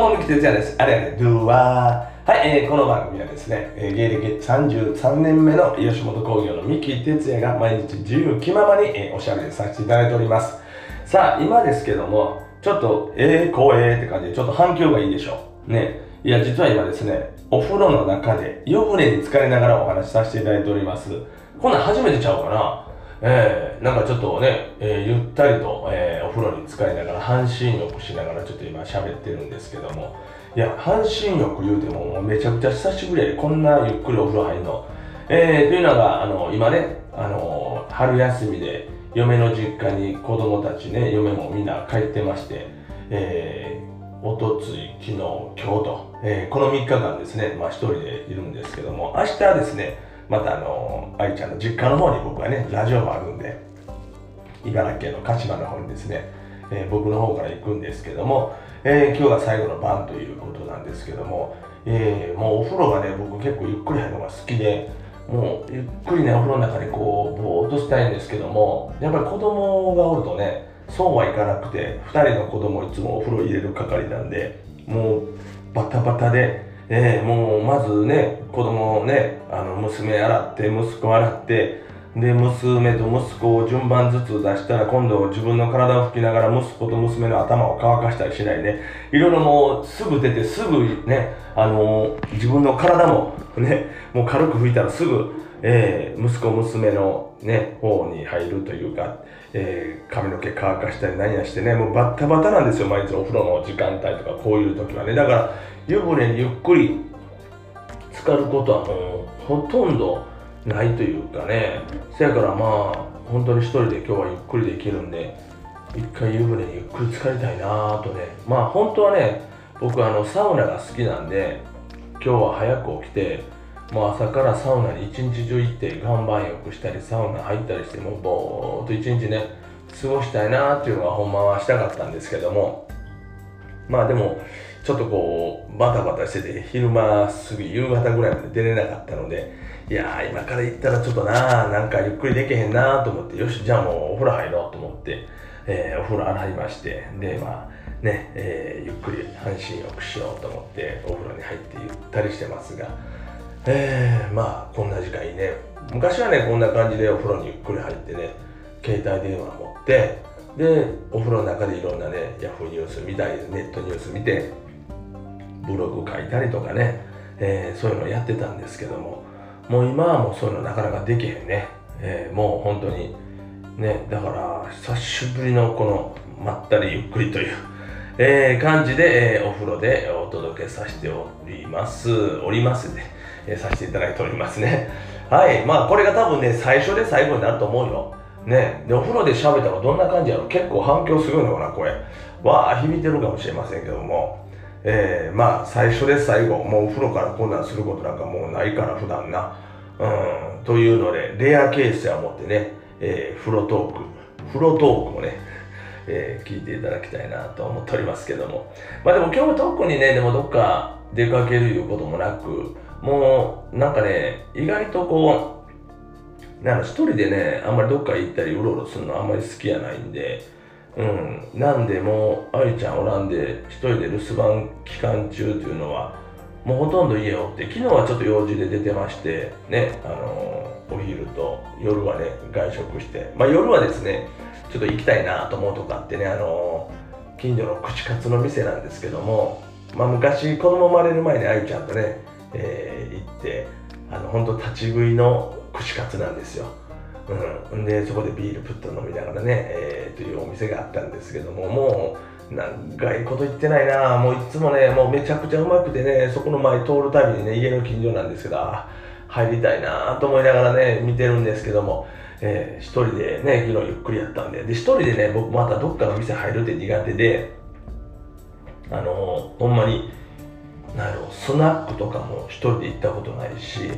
も、三木哲也です。あれあれ、ドゥワー。はい、えー、この番組はですね、えー、芸歴33年目の吉本興業の三木哲也が毎日自由気ままに、えー、おしゃべりさせていただいております。さあ、今ですけども、ちょっと、えー、光栄って感じで、ちょっと反響がいいでしょう。ね。いや、実は今ですね、お風呂の中で湯船に浸かりながらお話しさせていただいております。こんなん初めてちゃうかな？えー、なんかちょっとね、えー、ゆったりと、えー、お風呂に浸かりながら半身浴しながらちょっと今喋ってるんですけども。いや半身浴言うてももうめちゃくちゃ久しぶりでこんなゆっくりお風呂入るの、えー、というのがあの今ねあの春休みで嫁の実家に子供たちね嫁もみんな帰ってまして、えー、おとつい昨日今日と、えー、この3日間ですねまあ一人でいるんですけども。明日ですねまたあの愛ちゃんの実家の方に僕はねラジオもあるんで茨城県の鹿島の方にですね、えー、僕の方から行くんですけども、えー、今日が最後の晩ということなんですけども、えー、もうお風呂がね僕結構ゆっくり入るのが好きでもうゆっくりねお風呂の中にこうぼーっとしたいんですけどもやっぱり子供がおるとねそうはいかなくて2人の子供いつもお風呂入れる係なんでもうバタバタでえ、もうまずね子供をねあの娘洗って息子洗ってで娘と息子を順番ずつ出したら今度自分の体を拭きながら息子と娘の頭を乾かしたりしないでいろいろもうすぐ出てすぐねあの自分の体もねもう軽く拭いたらすぐ、えー、息子娘のね方に入るというか、えー、髪の毛乾かしたり何やしてねもうバッタバタなんですよ毎日お風呂の時間帯とかこういう時はね。だから湯船にゆっくり浸かることはもうほとんどないというかね。せやからまあ本当に一人で今日はゆっくりできるんで一回湯船にゆっくり浸かりたいなとね。まあ本当はね僕あのサウナが好きなんで今日は早く起きてもう朝からサウナに一日中行って岩盤浴したりサウナ入ったりしてもうぼーっと一日ね過ごしたいなっていうのがほんまはしたかったんですけども。まあでもちょっとこうバタバタしてて昼間過ぎ夕方ぐらいまで出れなかったのでいや今から行ったらちょっとななんかゆっくりできへんなと思ってよしじゃあもうお風呂入ろうと思って、えー、お風呂洗いましてでまあね、えー、ゆっくり半身浴しようと思ってお風呂に入ってゆったりしてますがえー、まあこんな時間いいね昔はねこんな感じでお風呂にゆっくり入ってね携帯電話持ってでお風呂の中でいろんなねヤフーニュース見たりネットニュース見てブログ書いたりとかね、えー、そういうのやってたんですけどももう今はもうそういうのなかなかできへんね、えー、もう本当にねだから久しぶりのこのまったりゆっくりという、えー、感じで、え、お風呂でお届けさせております。おりますね、え、させていただいておりますね。はい。まあこれが多分ね最初で最後になると思うよ。ね。でお風呂で喋ったらどんな感じやろ。結構反響するのかなこれ。わあ響いてるかもしれませんけども。えー、まあ最初で最後もうお風呂からこんなんすることなんかもうないから普段な。うん。というのでレアケースや思ってね、えー、風呂トーク。風呂トークもねえー、聞いていただきたいなと思っておりますけども。まあでも今日特にねでもどっか出かけるいうこともなくもうなんかね意外とこうなんか一人でねあんまりどっか行ったりうろうろするのあんまり好きやないんでうん、なんでもう愛ちゃんおらんで一人で留守番期間中というのはもうほとんど家おって昨日はちょっと用事で出てましてねあのー、お昼と夜はね外食して。まあ夜はですねちょっと行きたいなと思うとかってねあのー、近所の串カツの店なんですけどもまあ昔子供生まれる前に愛ちゃんとね、えー、行ってあの本当立ち食いの串カツなんですよ。うん、でそこでビールプッと飲みながらね、えー、というお店があったんですけどももう長いこと言ってないなもういつもねもうめちゃくちゃうまくてねそこの前通るたびにね家の近所なんですけど入りたいなと思いながらね見てるんですけども、えー、一人でね昨日ゆっくりやったんでで一人でね僕またどっかの店入るって苦手であのー、ほんまになんやろスナックとかも一人で行ったことないし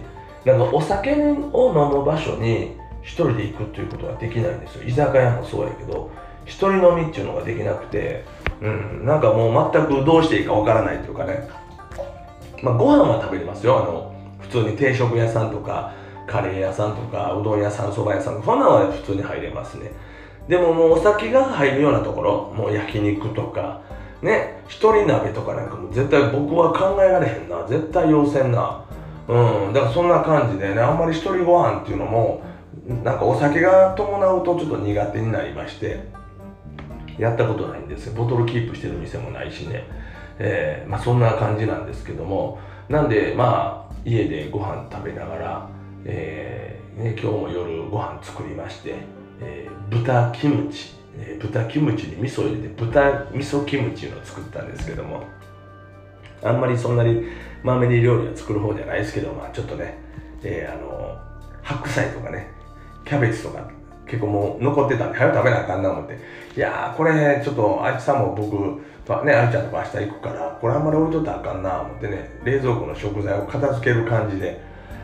なんかお酒を飲む場所に一人で行くっていうことができないんですよ。居酒屋もそうやけど一人飲みっていうのができなくてうんなんかもう全くどうしていいかわからないというかね。まあご飯は食べれますよ。あの普通に定食屋さんとかカレー屋さんとかうどん屋さんそば屋さんそんなのは普通に入れますね。でももうお酒が入るようなところもう焼肉とかね一人鍋とかなんかも絶対僕は考えられへんな。絶対要せんな。うんだからそんな感じでねあんまり一人ご飯っていうのもなんかお酒が伴うとちょっと苦手になりましてやったことないんです。よボトルキープしてる店もないしね、えー、まあ、そんな感じなんですけども。なんでまあ家でご飯食べながら、えー、ね、今日も夜ご飯作りまして、えー、豚キムチ、え豚キムチに味噌を入れて豚味噌キムチを作ったんですけども。あんまりそんなにまめに料理は作る方じゃないですけど、まあ、ちょっとね、えー、あの白菜とかねキャベツとか結構もう残ってたんで早く食べなあかんな思って。いやーこれちょっとあいつさんも僕ねあいちゃんとか明日行くからこれあんまり置いとったらあかんな思ってね冷蔵庫の食材を片付ける感じで、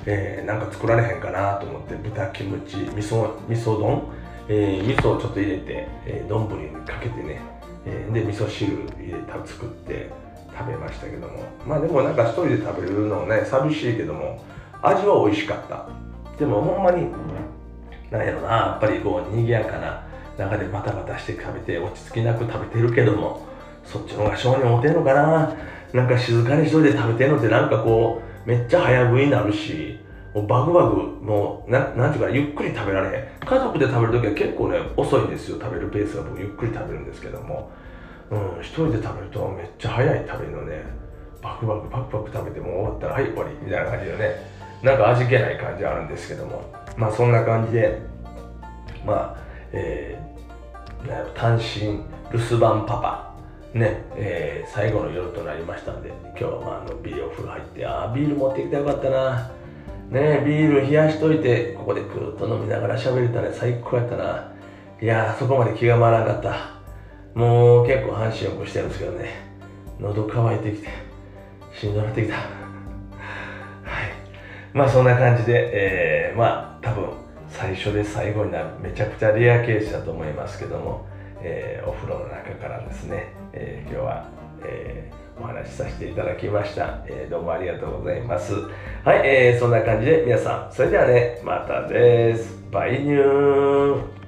えー、なんか作られへんかなと思って豚キムチ味噌味噌丼、えー、味噌をちょっと入れて丼、えー、にかけてね、えー、で味噌汁入れた作って食べましたけども。まあでもなんか一人で食べるのね寂しいけども味は美味しかった。でもほんまになんやろなやっぱりこう賑やかな中でバタバタして食べて落ち着きなく食べてるけどもそっちの方が性に合うてんのかな。なんか静かに一人で食べてんのってなんかこうめっちゃ早食いになるしもうバグバグもうななんていうかゆっくり食べられへん。家族で食べる時は結構ね遅いんですよ食べるペースが僕ゆっくり食べるんですけども。うん一人で食べるとめっちゃ早い食べるのね。バクバクパクパク食べても終わったらはい終わりみたいな感じでね。なんか味気ない感じあるんですけども。まあそんな感じでまあえー、単身留守番パパ。ねえー、最後の夜となりましたんで今日はまあのビールお風呂入ってああビール持ってきてよかったな。ねビール冷やしといてここでクーッと飲みながら喋れたね最高やったな。いやそこまで気が回らなかった。もう結構半身浴してるんですけどね。喉乾いてきてしんどなってきた。はい。まあそんな感じで、えー、まあ最初で最後になるめちゃくちゃレアケースだと思いますけども、えー、お風呂の中からですね、えー、今日は、えー、お話しさせていただきました、え、どうもありがとうございます。はい、えー、そんな感じで皆さんそれではねまたです。バイニュー。